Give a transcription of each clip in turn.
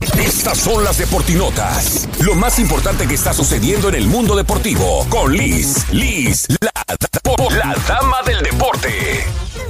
Estas son las deportinotas. Lo más importante que está sucediendo en el mundo deportivo con Liz, Liz, la, la.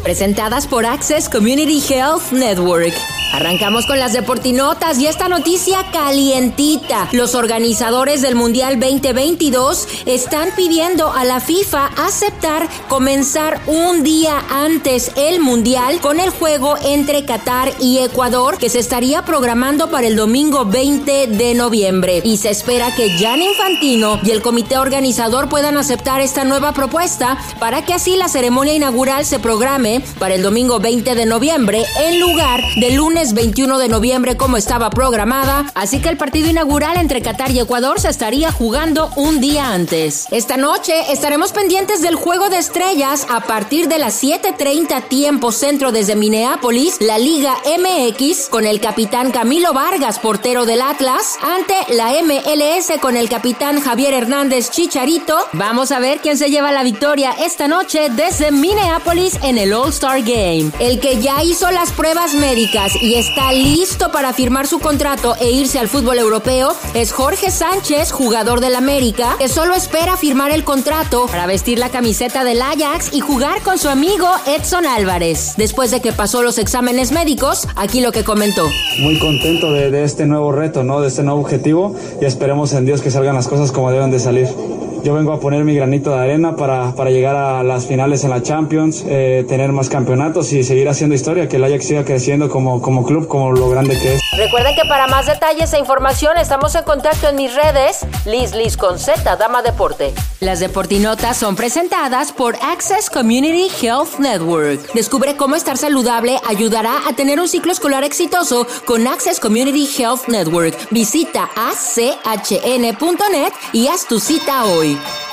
Presentadas por Access Community Health Network. Arrancamos con las deportinotas y esta noticia calientita. Los organizadores del Mundial 2022 están pidiendo a la FIFA aceptar comenzar un día antes el Mundial con el juego entre Qatar y Ecuador que se estaría programando para el domingo 20 de noviembre. Y se espera que Jan Infantino y el comité organizador puedan aceptar esta nueva propuesta para que así la ceremonia inaugural se programe para el domingo 20 de noviembre en lugar del lunes 21 de noviembre como estaba programada, así que el partido inaugural entre Qatar y Ecuador se estaría jugando un día antes. Esta noche estaremos pendientes del juego de estrellas a partir de las 7:30 tiempo centro desde Minneapolis, la Liga MX con el capitán Camilo Vargas, portero del Atlas, ante la MLS con el capitán Javier Hernández Chicharito. Vamos a ver quién se lleva la victoria esta noche desde Minneapolis en el All-Star Game. El que ya hizo las pruebas médicas y está listo para firmar su contrato e irse al fútbol europeo es Jorge Sánchez, jugador del América, que solo espera firmar el contrato para vestir la camiseta del Ajax y jugar con su amigo Edson Álvarez. Después de que pasó los exámenes médicos, aquí lo que comentó. Muy contento de, de este nuevo reto, ¿no? De este nuevo objetivo y esperemos en Dios que salgan las cosas como deben de salir yo vengo a poner mi granito de arena para, para llegar a las finales en la Champions, eh, tener más campeonatos y seguir haciendo historia, que el Ajax siga creciendo como, como club, como lo grande que es. Recuerden que para más detalles e información estamos en contacto en mis redes, Liz Liz con Z, Dama Deporte. Las deportinotas son presentadas por Access Community Health Network. Descubre cómo estar saludable ayudará a tener un ciclo escolar exitoso con Access Community Health Network. Visita achn.net y haz tu cita hoy. Bye.